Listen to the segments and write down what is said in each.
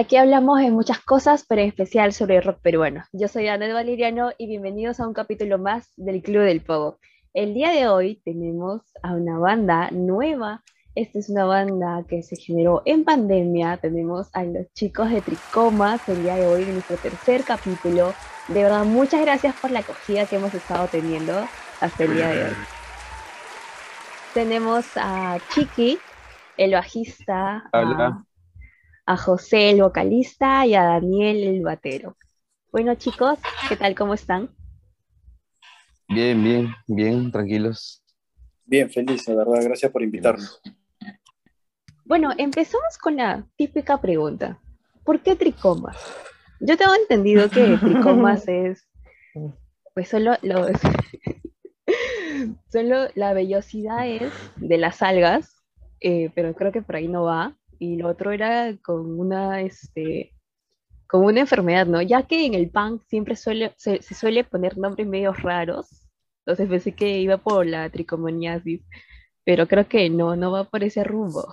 Aquí hablamos de muchas cosas, pero en especial sobre el rock peruano. Yo soy Ana Valeriano y bienvenidos a un capítulo más del Club del Pogo. El día de hoy tenemos a una banda nueva. Esta es una banda que se generó en pandemia. Tenemos a los chicos de Tricomas el día de hoy en nuestro tercer capítulo. De verdad, muchas gracias por la acogida que hemos estado teniendo hasta el día de hoy. Tenemos a Chiqui, el bajista, a, a, José, el vocalista, y a Daniel, el batero. Bueno, chicos, ¿qué tal? ¿Cómo están? Bien, bien, bien, tranquilos. Bien, feliz, la verdad. Gracias por invitarnos. Bueno, empezamos con la típica pregunta. ¿Por qué tricomas? Yo tengo entendido que tricomas es, pues solo los, Solo la vellosidad es de las algas, eh, pero creo que por ahí no va. Y lo otro era con una, este, con una enfermedad, ¿no? Ya que en el punk siempre suele, se, suele poner nombres medio raros. Entonces pensé que iba por la tricomoniasis, pero creo que no, no va por ese rumbo.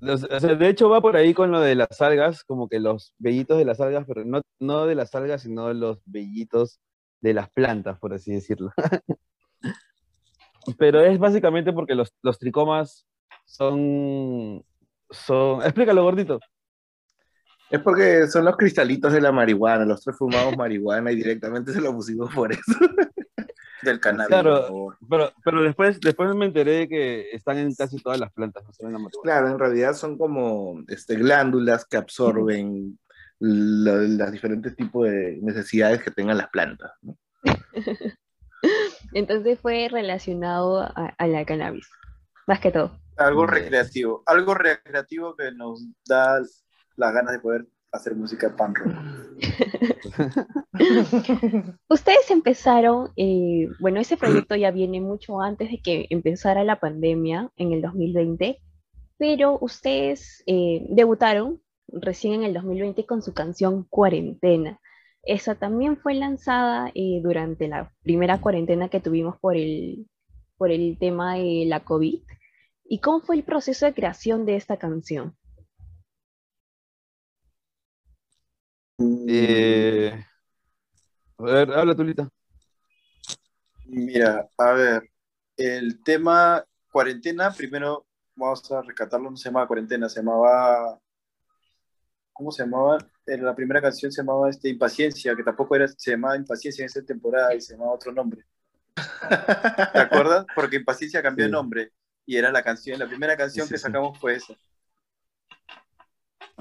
de hecho va por ahí con lo de las algas, como que los vellitos de las algas, pero no, no de las algas, sino los vellitos de las plantas, por así decirlo. Pero es básicamente porque los, tricomas son, son... Explícalo, gordito. Es porque son los cristalitos de la marihuana, los tres fumamos marihuana y directamente se lo pusimos por eso. Del cannabis. Claro, pero, pero después, después me enteré de que están en casi todas las plantas, no solo en la marihuana. Claro, en realidad son como este, glándulas que absorben los diferentes tipos de necesidades que tengan las plantas. Entonces fue relacionado a, la cannabis, más que todo. Algo recreativo, algo recreativo que nos da las ganas de poder hacer música pan rock. Ustedes empezaron, eh, bueno, ese proyecto ya viene mucho antes de que empezara la pandemia en el 2020, pero ustedes eh, debutaron recién en el 2020 con su canción Cuarentena. Esa también fue lanzada eh, durante la primera cuarentena que tuvimos por el, por el tema de la COVID. ¿Y cómo fue el proceso de creación de esta canción? Eh, a ver, habla Tulita. Mira, a ver, el tema cuarentena, primero vamos a rescatarlo, no se llamaba cuarentena, se llamaba ¿cómo se llamaba? En la primera canción se llamaba este, Impaciencia, que tampoco era, se llamaba Impaciencia en esa temporada y se llamaba otro nombre. ¿Te acuerdas? Porque Impaciencia cambió de nombre y era la canción, la primera canción que sacamos fue esa.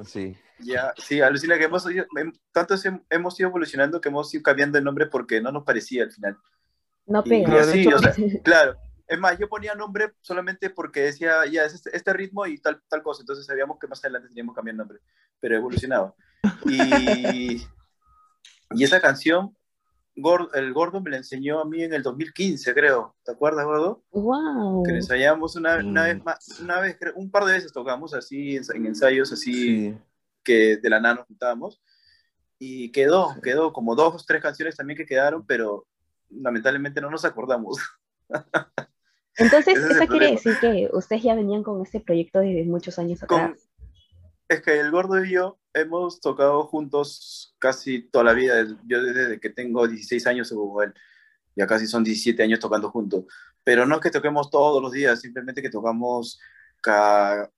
Sí. Ya, sí, alucina que hemos, tanto hemos ido evolucionando que hemos ido cambiando el nombre porque no nos parecía al final. No pega. Sí, claro, es más, yo ponía nombre solamente porque decía, ya, es este, este, ritmo y tal, tal cosa. Entonces sabíamos que más adelante teníamos que cambiar el nombre, pero evolucionaba. Y, y esa canción, el Gordo me la enseñó a mí en el 2015, creo. ¿Te acuerdas, Gordo? ¡Wow! Que ensayamos una, una vez más, una vez, un par de veces tocamos así, en ensayos así, que de la nada nos juntábamos. Y quedó, quedó como dos o tres canciones también que quedaron, pero lamentablemente no nos acordamos. Entonces, eso quiere decir que ustedes ya venían con este proyecto desde muchos años atrás. es que el gordo y yo hemos tocado juntos casi toda la vida. Yo desde que tengo 16 años, según él, ya casi son 17 años tocando juntos. Pero no es que toquemos todos los días, simplemente que tocamos cada...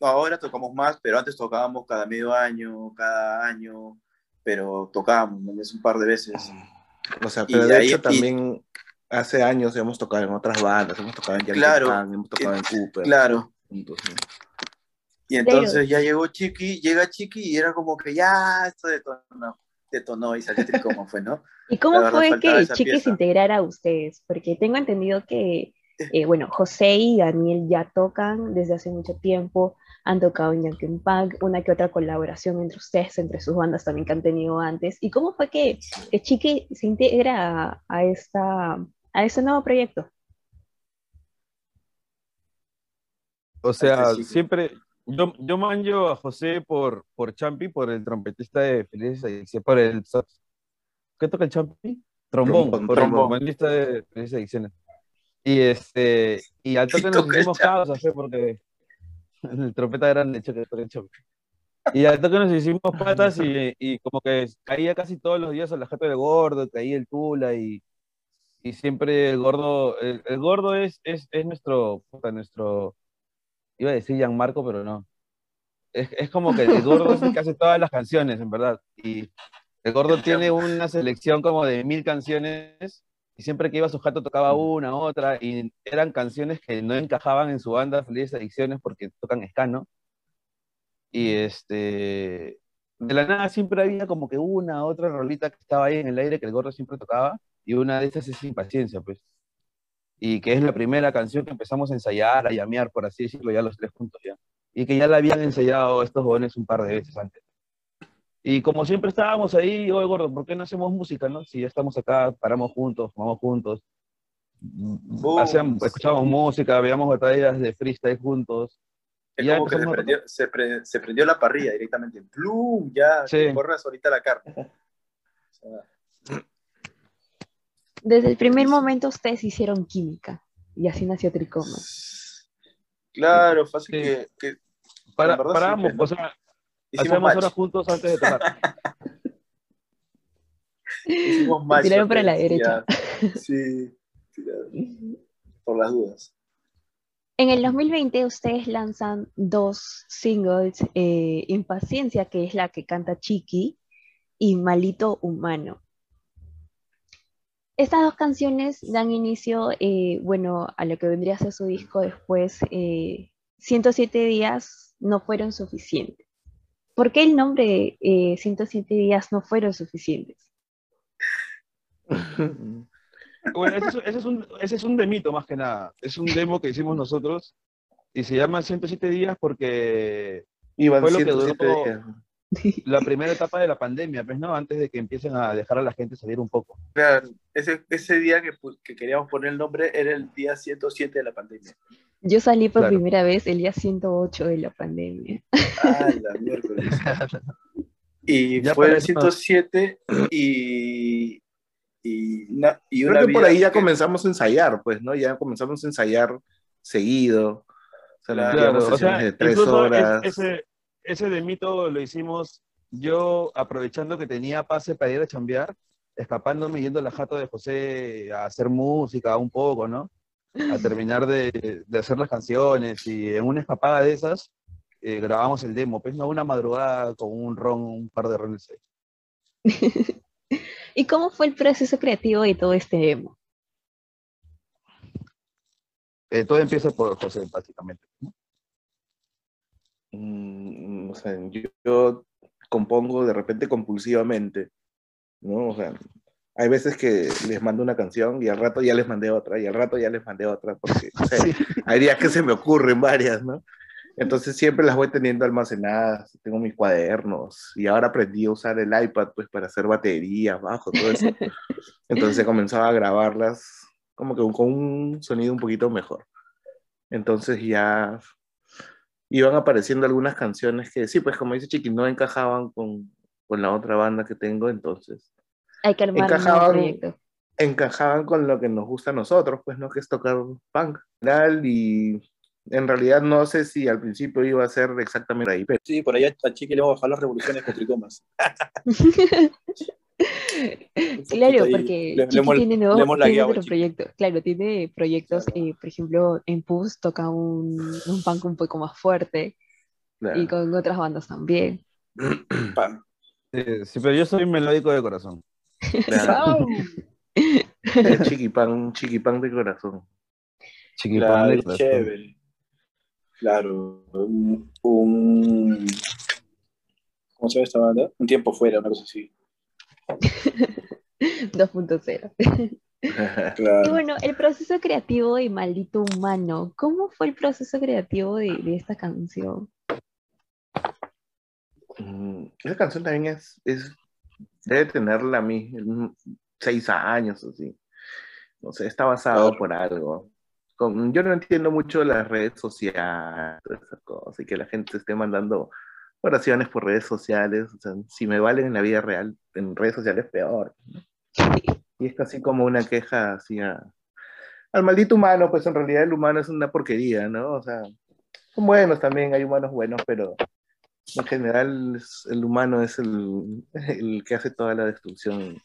Ahora tocamos más, pero antes tocábamos cada medio año, cada año, pero tocábamos es un par de veces. O sea, pero de, hecho también hace años hemos tocado en otras bandas, hemos tocado en claro, hemos tocado en Cooper. Claro. Y entonces ya llegó Chiqui, llega Chiqui y era como que ya esto detonó, detonó y salió como fue, ¿no? ¿Y cómo fue que Chiqui se integrara a ustedes? Porque tengo entendido que, eh, bueno, José y Daniel ya tocan desde hace mucho tiempo, han tocado en Yankee Punk, una que otra colaboración entre ustedes, entre sus bandas también que han tenido antes. ¿Y cómo fue que, Chiqui se integra a esta a ese nuevo proyecto? O sea, siempre, yo, yo manjo a José por, por Champi, por el trompetista de Felices Ediciones, por el... ¿Qué toca el Champi? Trombón, por el trombonista de Felices Ediciones. Y, este, y al toque nos hicimos caos, porque el trompeta grande, choque, choque, choque. Y al toque nos hicimos patas y, y, como que caía casi todos los días a la jata del gordo, caía el tula y, y siempre el gordo, el, gordo es, es, es nuestro, puta, nuestro, iba a decir Gianmarco, pero no. Es, es, como que el gordo es el que hace todas las canciones, en verdad. Y el gordo tiene una selección como de mil canciones y siempre que iba a su jato tocaba una, otra, y eran canciones que no encajaban en su banda Felices Adicciones porque tocan escano. Y este, de la nada siempre había como que una, otra rolita que estaba ahí en el aire que el gordo siempre tocaba, y una de esas es Impaciencia, pues. Y que es la primera canción que empezamos a ensayar, a llamear, por así decirlo, ya los tres juntos ya. Y que ya la habían ensayado estos jóvenes un par de veces antes. Y como siempre estábamos ahí, oye, gordo, ¿por qué no hacemos música, no? Si ya estamos acá, paramos juntos, vamos juntos, hacíamos, escuchábamos música, veíamos batallas de freestyle juntos. Es como que se prendió, se, pre, se prendió, la parrilla directamente. ¡Plum! Ya, sí. corras ahorita la carne. Desde el primer momento ustedes hicieron química y así nació Tricoma. Claro, fácil sí. que, que, Para, paramos, o sea, Hacíamos horas juntos antes de tocar. Hicimos match. Tiraron para la derecha. Sí, tiraron. Por las dudas. En el 2020 ustedes lanzan dos singles, eh, Impaciencia, que es la que canta Chiqui, y Malito Humano. Estas dos canciones dan inicio, eh, bueno, a lo que vendría a ser su disco después, eh, 107 días no fueron suficientes. ¿Por qué el nombre eh, 107 días no fueron suficientes? bueno, ese es, un, ese es un demito más que nada. Es un demo que hicimos nosotros y se llama 107 días porque Iban fue lo que duró días. la primera etapa de la pandemia, pues, ¿no? Antes de que empiecen a dejar a la gente salir un poco. Claro, ese, ese día que, que queríamos poner el nombre era el día 107 de la pandemia. Yo salí por claro. primera vez el día 108 de la pandemia. Ah, la miércoles. y ya fue el 107 y, y, una, y una Creo que por ahí ya que... comenzamos a ensayar, pues, ¿no? Ya comenzamos a ensayar seguido. O sea, claro, o sea, de tres horas. ese, ese de mito lo hicimos yo aprovechando que tenía pase para ir a chambear, escapándome yendo a la jato de José a hacer música un poco, ¿no? a terminar de, de, hacer las canciones y en una escapada de esas eh, grabamos el demo, pues no una madrugada con un ron, un par de rones. ¿Y cómo fue el proceso creativo de todo este demo? Eh, todo empieza por José, básicamente. Mm, o sea, yo, yo, compongo de repente compulsivamente, ¿no? O sea, hay veces que les mando una canción y al rato ya les mandé otra, y al rato ya les mandé otra, porque o sea, sí. hay días que se me ocurren varias, ¿no? Entonces siempre las voy teniendo almacenadas, tengo mis cuadernos, y ahora aprendí a usar el iPad pues para hacer baterías, bajo, todo eso. Entonces comenzaba a grabarlas como que con un sonido un poquito mejor. Entonces ya iban apareciendo algunas canciones que sí, pues como dice Chiqui, no encajaban con, con la otra banda que tengo, entonces hay que armar encajaban, un proyecto. Encajaban con lo que nos gusta a nosotros, pues, ¿no? Que es tocar punk. Y en realidad no sé si al principio iba a ser exactamente ahí. Pero... Sí, por ahí a Chiqui le vamos a bajar las revoluciones con tricomas. claro, porque le, Chiqui le, tiene nuevos tiene otro proyecto. Claro, tiene proyectos, claro. eh, por ejemplo, en PUS toca un, un punk un poco más fuerte claro. y con otras bandas también. Sí, sí, pero yo soy melódico de corazón. Claro. El chiquipán, chiquipán de corazón. Chiquipán claro, de corazón. Chévere. Claro, un, un, ¿Cómo se llama esta banda? Un tiempo fuera, una cosa así. 2.0. claro. Y bueno, el proceso creativo de Maldito Humano, ¿cómo fue el proceso creativo de, de esta canción? Mm, esa canción también es, es debe tenerla a mí seis años así. No sé, está basado por algo. Con, yo no entiendo mucho las redes sociales, esas cosas, y que la gente esté mandando oraciones por redes sociales. O sea, si me valen en la vida real, en redes sociales peor. Y es casi como una queja así a, al maldito humano, pues en realidad el humano es una porquería, ¿no? O sea, Son buenos también, hay humanos buenos, pero en general el humano es el, el que hace toda la destrucción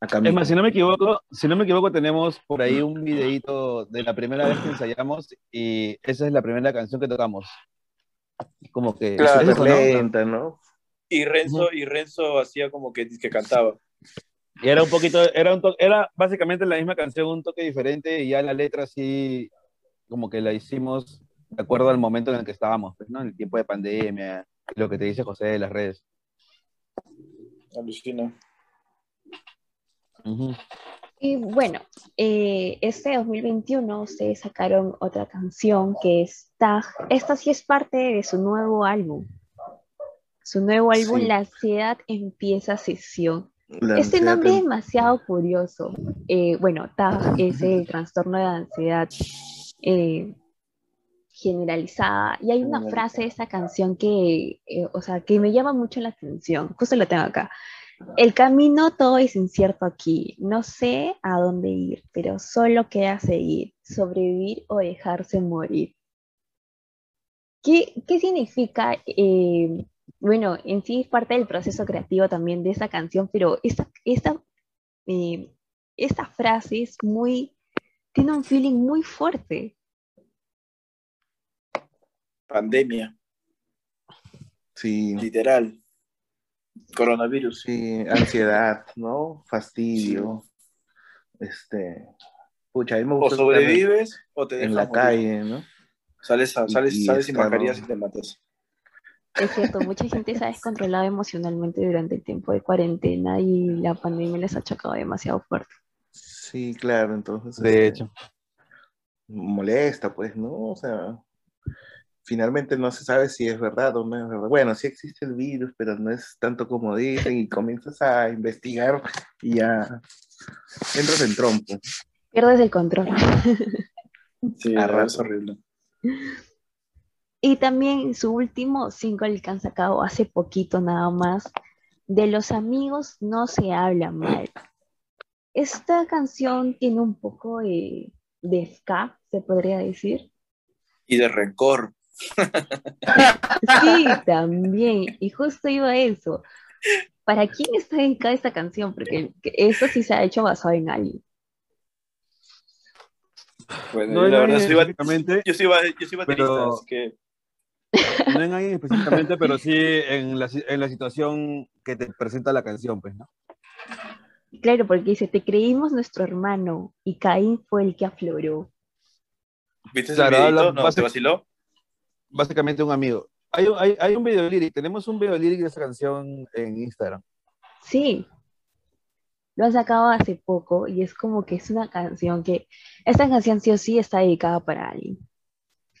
Acá es más, si no me equivoco, si no me equivoco, tenemos por ahí un videito de la primera vez que ensayamos y esa es la primera canción que tocamos. Como que claro, es lenta, ¿no? Y Renzo, y Renzo hacía como que, que cantaba. Y era un poquito, era, un era básicamente la misma canción, un toque diferente, y ya la letra sí, como que la hicimos de acuerdo al momento en el que estábamos, pues, ¿no? En el tiempo de pandemia, lo que te dice José de las redes. Alucina. Y bueno, eh, este 2021 ustedes sacaron otra canción que es Tag. Esta sí es parte de su nuevo álbum. Su nuevo álbum, La ansiedad empieza sesión. este nombre es demasiado curioso. Eh, bueno, TAG es el trastorno de ansiedad eh, generalizada. Y hay una frase de esta canción que, o sea, que me llama mucho la atención. Justo la tengo acá. El camino todo es incierto aquí. No sé a dónde ir, pero solo queda seguir, sobrevivir o dejarse morir. ¿Qué, significa? Eh, bueno, en sí es parte del proceso creativo también de esa canción, pero esta, esta, eh, esta frase es muy, tiene un feeling muy fuerte. Pandemia. Sí. Literal. Coronavirus. Sí, ansiedad, ¿no? Fastidio. Este. Pucha, a mí me gusta. O sobrevives o te En la calle, ¿no? Sales, sales, sales sin mascarillas y te matas. Es cierto, mucha gente se ha descontrolado emocionalmente durante el tiempo de cuarentena y la pandemia les ha chocado demasiado fuerte. Sí, claro, entonces. De este, hecho. Molesta, pues, ¿no? O sea, finalmente no se sabe si es verdad o no es verdad. Bueno, sí existe el virus, pero no es tanto como dicen y comienzas a investigar y ya entras en trompo. Pierdes el control. Sí, es horrible. Y también su último single que han sacado hace poquito nada más, de los amigos no se habla mal. Esta canción tiene un poco de, de ska, se podría decir. Y de rencor. Sí, también. Y justo iba a eso. ¿Para quién está dedicada esta canción? Porque eso sí se ha hecho basado en alguien. Bueno, no la verdad, yo soy, yo soy, yo soy baterista, así que... No en alguien específicamente, pero sí en la, en la situación que te presenta la canción, pues, ¿no? Claro, porque dice, te creímos nuestro hermano y Caín fue el que afloró. ¿Viste ese claro, ¿No te vaciló? Básicamente un amigo. Hay, hay, hay un video lírico, tenemos un video lírico de esa canción en Instagram. Sí, lo ha sacado hace poco y es como que es una canción que, esta canción sí o sí está dedicada para alguien,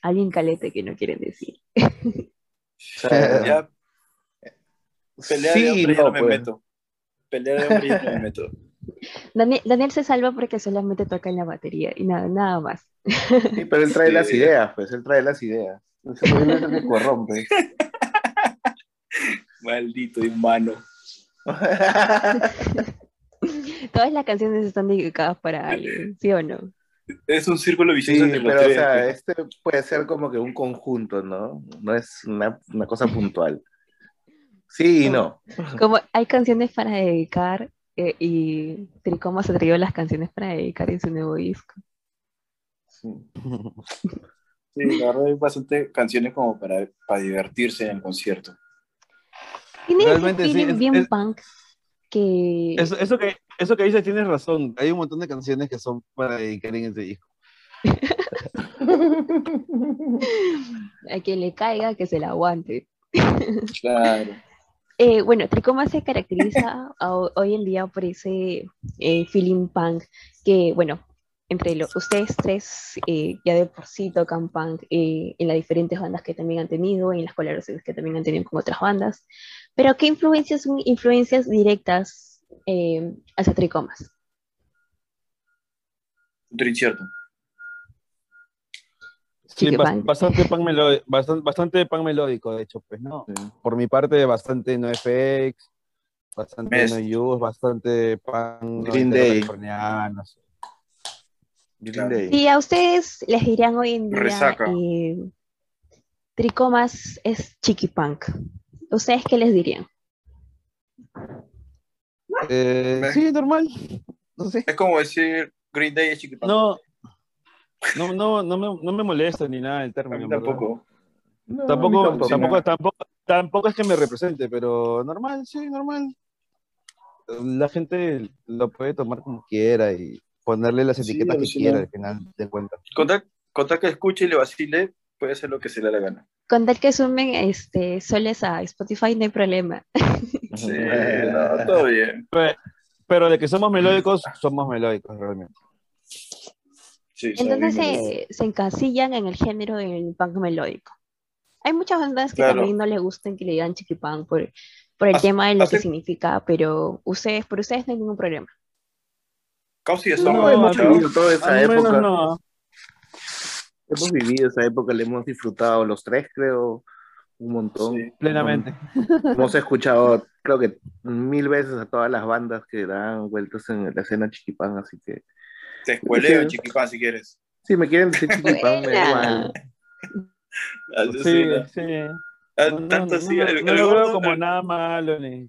alguien calete que no quieren decir. ya, pelea de hombre no, me pues. meto. Pelea de hombre no me meto. Daniel, Daniel, se salva porque solamente toca en la batería y nada, nada más. Sí, pero él trae las ideas, pues él trae las ideas. Se corrompe. Maldito humano. Todas las canciones están dedicadas para alguien, ¿sí o no? Es un círculo vicioso. Sí, pero o sea, este puede ser como que un conjunto, ¿no? No es una, una cosa puntual. Sí y no. Como hay canciones para dedicar eh, y Tricoma se trajo las canciones para dedicar en su nuevo disco. Sí. Sí, la verdad hay bastante canciones como para, para divertirse en el concierto. Tiene Realmente, sí, bien punk que... Eso, eso, que... eso que dices tienes razón. Hay un montón de canciones que son para dedicar en este disco. A quien le caiga, que se la aguante. Claro. Eh, bueno, Tricoma se caracteriza hoy en día por ese eh, feeling punk que, bueno, entre ustedes tres eh, ya de por sí tocan punk eh, en las diferentes bandas que también han tenido, en las colaboraciones que también han tenido con otras bandas, pero ¿qué influencias son influencias directas eh, hacia Tricomas? Incierto. Sí, bastante, pan melódico, bastante, pan melódico, de hecho, pues, ¿no? Por mi parte, bastante NoFX, bastante No Use, bastante pan Green Day. Y a ustedes les dirían hoy en día, eh, Tricomas es chiquipunk. ¿Ustedes qué les dirían? Eh, sí, normal. No sé. Es como decir Green Day es chiquipán. No, no, no, no, me, no me molesta ni nada el término. A mí tampoco. Tampoco, tampoco, tampoco, tampoco es que me represente, pero normal, sí, normal. La gente lo puede tomar como quiera y ponerle las Sí, etiquetas que quiera al final de cuentas. Contar, contar que escuche y le vacile, puede hacer lo que se le dé la gana. Con tal que sumen este, soles a Spotify no hay problema. Sí, no, todo bien. Pe- Pero de que somos melódicos, somos melódicos realmente. Sí, Entonces se, se encasillan en el género del punk melódico. Hay muchas bandas que Claro. también no les gustan que le digan chiquipunk por, por el Hace- tema de lo que significa, pero ustedes, por ustedes no hay ningún problema. Causi ya No, hemos vivido toda esa época. no. Hemos vivido esa época, le hemos disfrutado los tres, creo, un montón. Sí. Plenamente. Hemos escuchado, creo que mil veces a todas las bandas que dan vueltas en la escena chiquipán, así que Te escueleo en Sí. Chiquipán si quieres. si me quieren decir chiquipán, me igual. Sí, sí. No, Tanto no, así, no, el, no el lo veo gordo, como el- nada malo ni,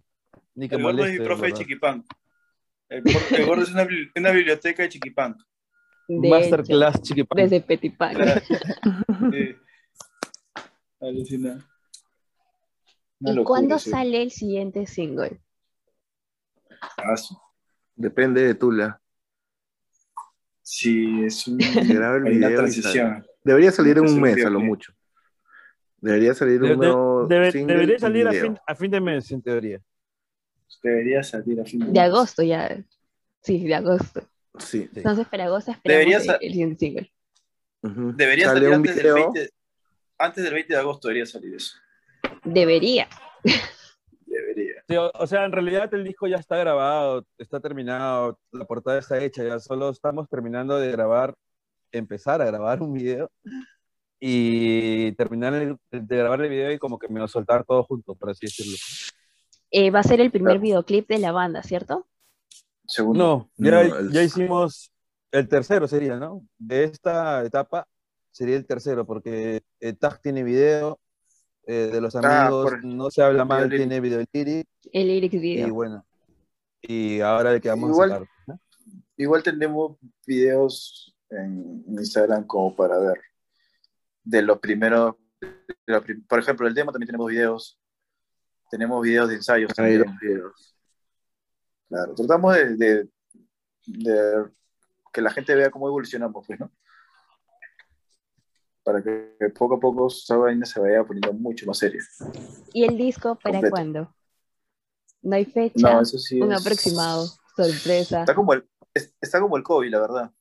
ni que el gordo es mi profe de. Chiquipán. El, gordo- el gordo es una, bibli- una biblioteca de Chiquipán. De Masterclass chiquipán. hecho, desde Petit Punk. Sí. Alucina. ¿Y locura, cuándo sí. sale el siguiente single? Ah, Depende de Tula. Sí, es un- el video transición. Debería salir en un mes, a lo mucho. Debería salir De- un de- nuevo debe- single debería salir a fin, a fin de mes, en teoría. Debería salir a fin de De mes. agosto ya. Sí, de agosto. Sí. Sí. Entonces para agosto Debería el, single. Ujú. Debería Sale salir un antes del, video. 20, antes del 20 de agosto, debería salir eso. Debería. Debería. Sí, o, o sea, en realidad el disco ya está grabado, está terminado, la portada está hecha, ya solo estamos terminando de grabar, empezar a grabar un video y terminar el- de grabar el video y como que me lo soltar todo junto, por así decirlo. Eh, va a ser el primer Claro. videoclip de la banda, ¿cierto? Segundo. No, ya, No, el- ya hicimos el tercero sería, ¿no? De esta etapa sería el tercero, porque el Tag tiene video, eh, de los Ah, amigos por- no se habla mal, video tiene video lyric, El lyrics y video. bueno, y ahora el que vamos Igual- a sacar. ¿no? Igual tenemos videos en Instagram como para ver. De los primeros, de la prim- por ejemplo, el demo también tenemos videos. Tenemos videos de ensayos también. videos. Claro, tratamos de, de- de que la gente vea cómo evolucionamos, pues, ¿no? Para que poco a poco esa vaina se vaya poniendo mucho más seria. ¿Y el disco para Completo. cuándo? No hay fecha, No, eso sí. un es- aproximado, sorpresa. Está como el, es- está como el COVID, la verdad.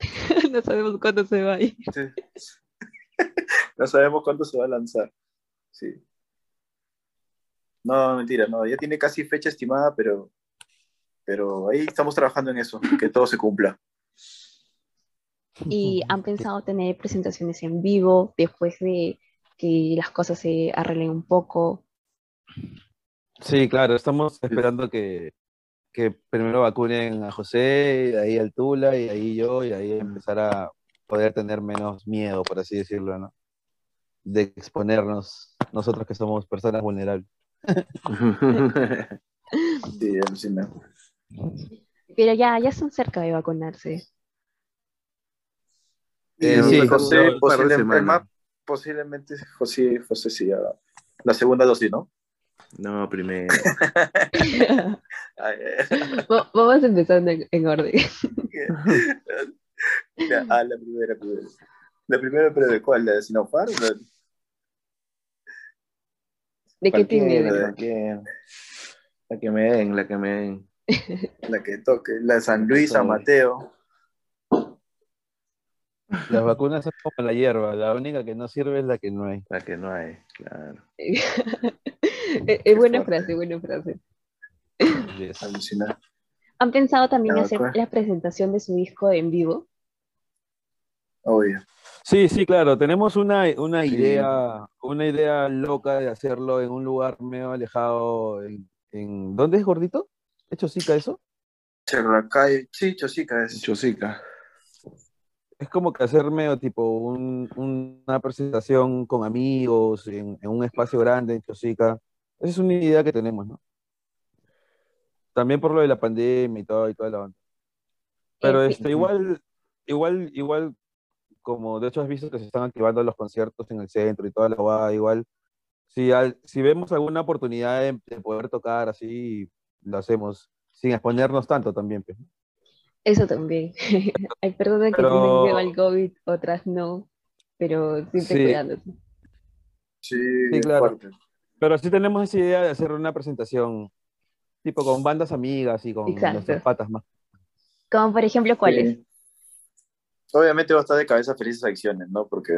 no sabemos cuándo se va a ir. Sí. no sabemos cuándo se va a lanzar. Sí. No, mentira, no. Ya tiene casi fecha estimada, pero, pero ahí estamos trabajando en eso, que todo se cumpla. Y han pensado tener presentaciones en vivo después de que las cosas se arreglen un poco. Sí, claro, estamos esperando que, que primero vacunen a José, y de ahí al Tula, y ahí yo, y ahí empezar a poder tener menos miedo, por así decirlo, ¿no? De exponernos nosotros que somos personas vulnerables. Sí. Pero ya, ya están cerca de vacunarse. Eh, sí, José, posiblemente, más, posiblemente José, José sí, la segunda dosis, ¿no? No, primero. Vamos empezando en, en orden. Ah, la primera, primera. La primera, pero ¿de cuál? ¿La de Sinopharm? La- ¿De qué tiene? La que, la que me den, la que me den. La que toque, la de San Luis, San Mateo. Las vacunas son como la hierba, la única que no sirve es la que no hay. La que no hay, claro. Es es buena fuerte. frase, buena frase. Yes. Alucinar. ¿Han pensado también hacer pues. la presentación de su disco en vivo? Obvio. Sí, sí, claro, tenemos una, una Sí. idea, una idea loca de hacerlo en un lugar medio alejado. En, en- ¿Dónde es gordito? ¿Es Chosica eso? Sí, Chosica es. Chosica. Es como que hacer medio tipo una presentación con amigos en, un espacio grande en Chosica. Esa es una idea que tenemos, ¿no? También por lo de la pandemia y todo y toda la banda. Pero este, igual, igual, igual, como de hecho has visto que se están activando los conciertos en el centro y toda la guada, igual, si, si vemos alguna oportunidad de, poder tocar así, lo hacemos, sin exponernos tanto también. Pues, Eso también. Hay personas que tienen miedo al COVID, otras no, pero siempre sí. cuidándose. Sí, sí claro. Pero sí tenemos esa idea de hacer una presentación tipo con bandas amigas y con nuestras patas más. Como por ejemplo, ¿cuáles? Obviamente va a estar de cabeza felices acciones, ¿no? Porque.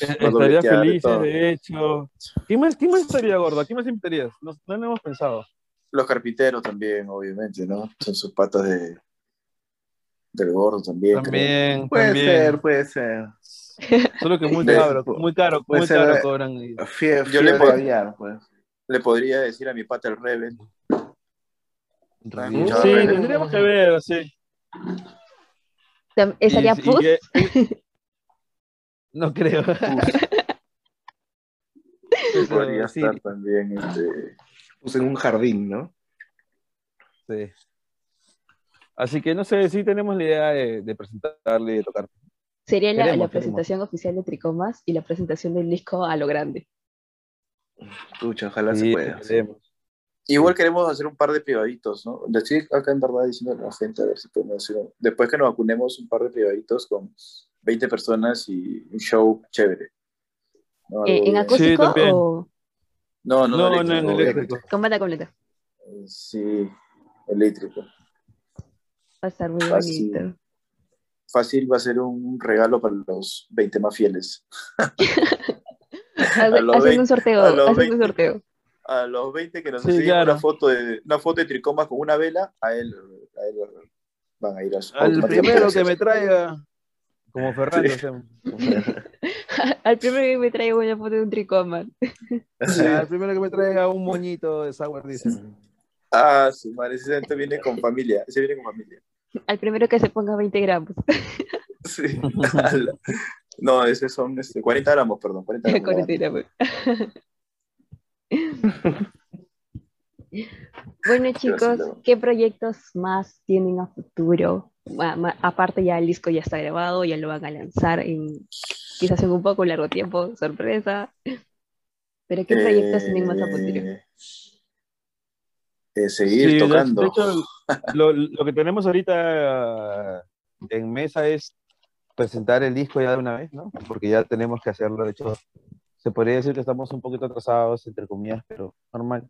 Eh, estaría feliz, de hecho. ¿Quién más, ¿Quién más estaría gordo? ¿Quién más invitarías? No, no lo hemos pensado. Los carpinteros también, obviamente, ¿no? Son sus patas de. Del gordo también. También. Puede ser, puede ser. Solo que muy caro, muy caro, muy caro cobran. Yo le, podría, pues. le podría decir a mi pata el Rebel Sí, tendríamos que ver, sí. ¿Estaría Pus? No creo. Podría estar también este... Pus en un jardín, ¿no? Sí. Así que no sé, sí tenemos la idea de, presentarle y de tocar. Sería la, presentación oficial de Tricomas y la presentación del disco a lo grande. Escucha, ojalá se pueda. Igual queremos hacer un par de privaditos, ¿no? Estoy acá en verdad diciendo a la gente a ver si podemos hacer, después que nos vacunemos, un par de privaditos con 20 personas y un show chévere. Eh, ¿En acústico o...? No, no, no, no, en eléctrico. Con banda completa. Sí, eléctrico. Va a estar muy bonito. Fácil va a ser un regalo para los 20 más fieles. Hacen un sorteo, hacen un sorteo a los 20 que nos sí, una foto de una foto de tricomas con una vela, a él, a él van a ir a su Al primero que me traiga, como Fernando. al primero que me traiga una foto de un tricoma. al primero que me traiga un moñito de Sour, dice. Ah, su madre, ese viene con familia, ese viene con familia. Al primero que se ponga 20 gramos. sí. No, ese son este, 40 gramos, perdón. 40 gramos. 40 gramos. bueno chicos, ¿qué proyectos más tienen a futuro? Aparte ya el disco ya está grabado, ya lo van a lanzar en quizás en un poco largo tiempo, sorpresa. Pero ¿qué proyectos tienen más a futuro? Eh, eh, seguir tocando. Lo, lo, que tenemos ahorita en mesa es presentar el disco ya de una vez, ¿no? Porque ya tenemos que hacerlo, de hecho, se podría decir que estamos un poquito atrasados, entre comillas, pero normal.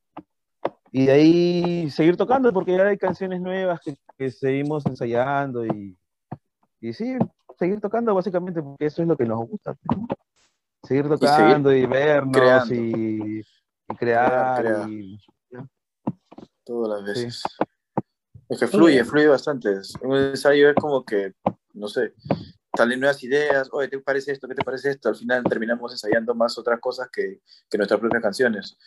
Y de ahí seguir tocando, porque ya hay canciones nuevas que, seguimos ensayando y, y sí, seguir tocando básicamente, porque eso es lo que nos gusta. Seguir tocando y, vernos y, crear. Y, Todas las veces. Es que fluye, fluye bastante. Un ensayo es como que, no sé, salen nuevas ideas, oye, ¿te parece esto? ¿Qué te parece esto? Al final terminamos ensayando más otras cosas que, que nuestras propias canciones.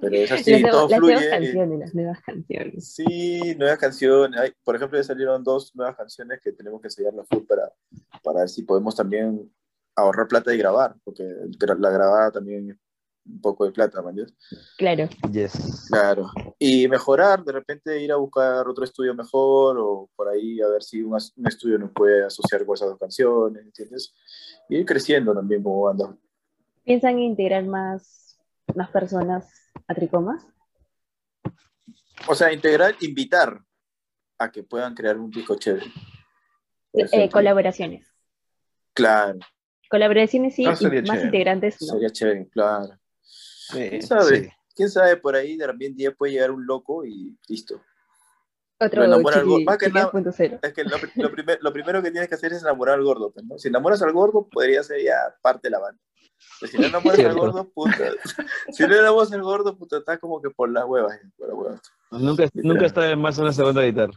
Pero es así, todo las fluye. Nuevas canciones, las nuevas canciones. Sí, nuevas canciones. Hay, por ejemplo, ya salieron dos nuevas canciones que tenemos que ensayarlas full para, para ver si podemos también ahorrar plata y grabar, porque la grabada también un poco de plata, ¿me Claro. Yes. Claro. Y mejorar, de repente ir a buscar otro estudio mejor o por ahí a ver si un, estudio nos puede asociar con esas dos canciones, ¿entiendes? Y ir creciendo también como banda. ¿Piensan integrar más, más personas a Tricomas? O sea, integrar, invitar a que puedan crear un disco chévere. Eh, colaboraciones. Claro. Colaboraciones sí, y más integrantes no. Sería chévere, claro. ¿Quién sabe? ¿Quién sabe por ahí de repente día puede llegar un loco y listo? Otro chiqui, Más que nada, es que lo, lo, primero que tienes que hacer es enamorar al gordo. Pues, ¿no? Si enamoras al gordo, podría ser ya parte de la banda. Pero si no enamoras al gordo, puta. Si no enamoras al gordo, puta, está como que por las huevas. Por las huevas. Nunca, nunca está de más una segunda guitarra.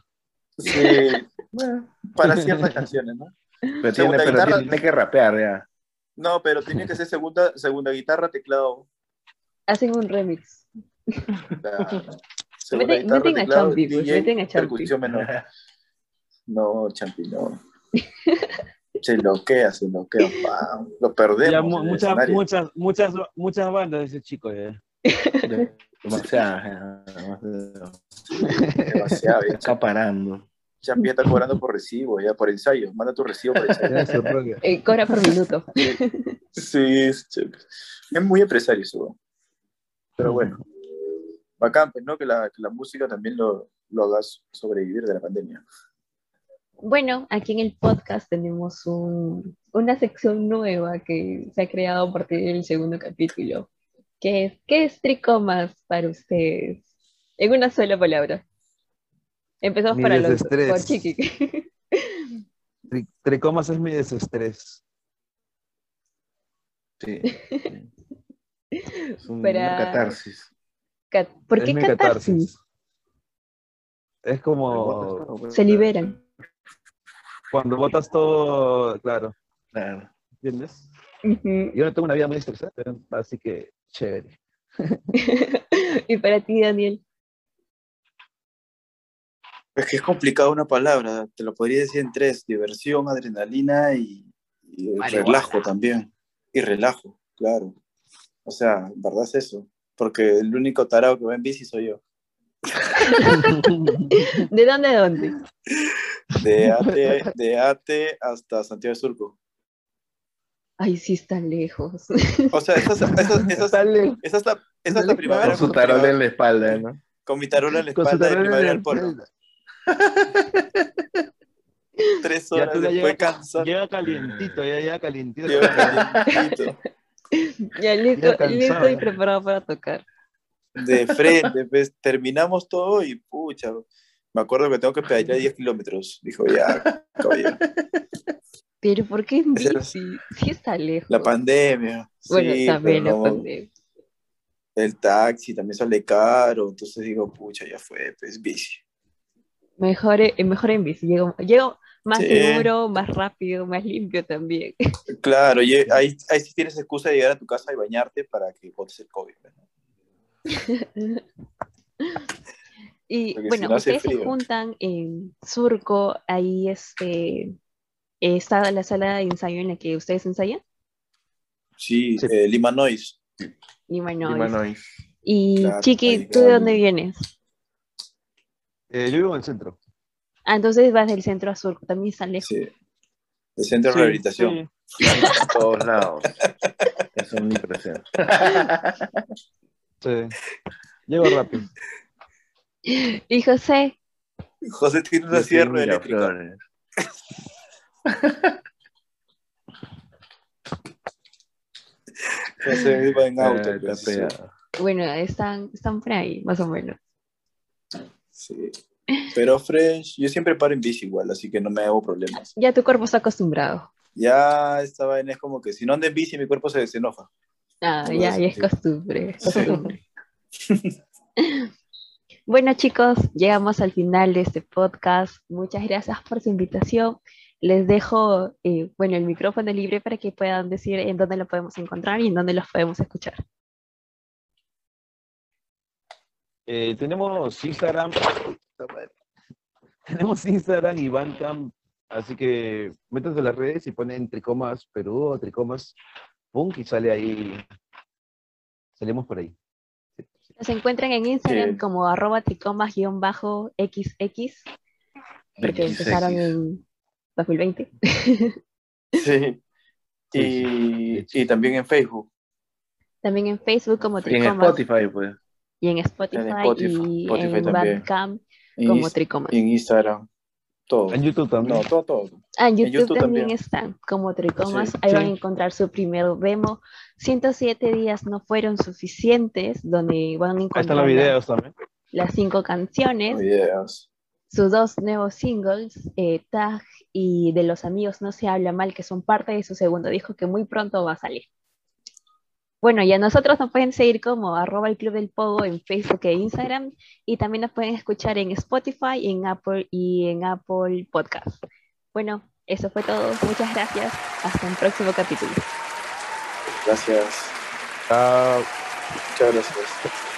Sí, bueno, para ciertas canciones, ¿no? Pero, tiene, pero tiene, que rapear ya. No, pero tiene que ser segunda, segunda guitarra, teclado, hacen un remix. meten, meten a Champi, pues, meten a Champi. No, Champi, no. Se loquea, se loquea. ¡pam! Lo perdemos. Ya, muchas, muchas, muchas, muchas bandas de ese chico. ya. Demasiado. demasiado. Demasiado. Ya, Acaparando. Ya está cobrando por recibo, ya por ensayo. Manda tu recibo por ensayo. Eh, cobra por minuto. Sí, es chévere. Es muy empresario eso. Pero bueno, bacán, pues, ¿no? Que la, que la música también lo, lo hagas sobrevivir de la pandemia. Bueno, aquí en el podcast tenemos un- una sección nueva que se ha creado a partir del segundo capítulo. que es, ¿Qué es tricomas para ustedes? En una sola palabra. Empezamos Mi para los por Chiqui. Tri- Tricomas es mi desestrés. Sí. Es un- Para- una catarsis. Cat- ¿Por qué catarsis? Es como Se liberan. cuando botas todo, claro, Claro. ¿entiendes? Yo no tengo una vida muy estresante, así que chévere. y para ti, Daniel. Es que es complicado una palabra, te lo podría decir en tres, diversión, adrenalina y, relajo también. Y relajo, claro. O sea, en verdad es eso. Porque el único tarado que va en bici soy yo. ¿De dónde a dónde? De Ate, de Ate hasta Santiago de Surco. Ay, sí, está lejos. O sea, esa es, esa lejos. esa es la, esa es la primavera Con su con, tarol en la espalda, ¿no? con mi tarola en la espalda de primavera al polo. Tres Ya horas después cansado. llega calientito, ya llega calientito. Llega calientito. ya listo, Ya listo y preparado para tocar. de frente, pues terminamos todo y pucha, me acuerdo que tengo que pedalear 10 kilómetros. Dijo, ya, caballero. Pero ¿por qué en bici? Sí está lejos. La pandemia. Bueno, sí, también la no, pandemia. El taxi también sale caro, entonces digo, pucha, ya fue, pues bici. Mejor, eh, mejor en bici. Llego, llego más Sí. seguro, más rápido, más limpio también. Claro, y ahí, ahí sí tienes excusa de llegar a tu casa y bañarte para que botes el COVID. ¿no? Y Porque si bueno, no ustedes se juntan en Surco, ahí este, está la sala de ensayo en la que ustedes ensayan, Sí, Sí. eh, Lima Noise. Lima Noise. Lima Noise. Y Claro, Chiqui, ¿tú de dónde vienes? Eh, yo vivo en el centro. Ah, entonces vas del centro a Surco, también está lejos. Sí. El centro de Sí, rehabilitación. sí, En todos lados. Es omnipresente. sí. Llego rápido. Y José, José tiene una sierra eléctrica. José va en auto. Eh, pues, bueno, están, están por ahí, más o menos. Sí. Pero fresh, yo siempre paro en bici igual, así que no me hago problemas. Ya tu cuerpo está acostumbrado. Ya esta vaina es como que si no ando en bici, mi cuerpo se desenoja. Ah, ya, ya es sí. costumbre. Sí. costumbre. Bueno, chicos, llegamos al final de este podcast. Muchas gracias por su invitación. Les dejo, eh, bueno, el micrófono libre para que puedan decir en dónde lo podemos encontrar y en dónde los podemos escuchar. Eh, tenemos Instagram. Tenemos Instagram y Bandcamp. Así que métanse a las redes y ponen Tricomas Perú o Tricomas Punk y sale ahí. Salimos por ahí. Los encuentran en Instagram Sí. como arroba tricomas-xx, porque XX. empezaron en 2020. Sí. Sí, Y, y también en Facebook. También en Facebook como Y en Tricomas Spotify, pues. Y en Spotify, Spotify- y Spotify en también. Bandcamp En, como Ins- Tricomas. en Instagram. Todo. En YouTube también. No, todo, todo. Ah, en En YouTube, también, también. están como Tricomas. Sí, Ahí van a encontrar su primer demo. 107 días no fueron suficientes, donde van a Ahí están encontrar los videos también. las cinco canciones, Videos. sus dos nuevos singles, eh, Tag y De los amigos no se habla mal, que son parte de su segundo disco que muy pronto va a salir. Bueno, y a nosotros nos pueden seguir como arroba el Club del Pogo en Facebook e Instagram y también nos pueden escuchar en Spotify, en Apple y en Apple Podcast. Bueno, eso fue todo. Muchas gracias. Hasta un próximo capítulo. Gracias. Chao. Muchas gracias.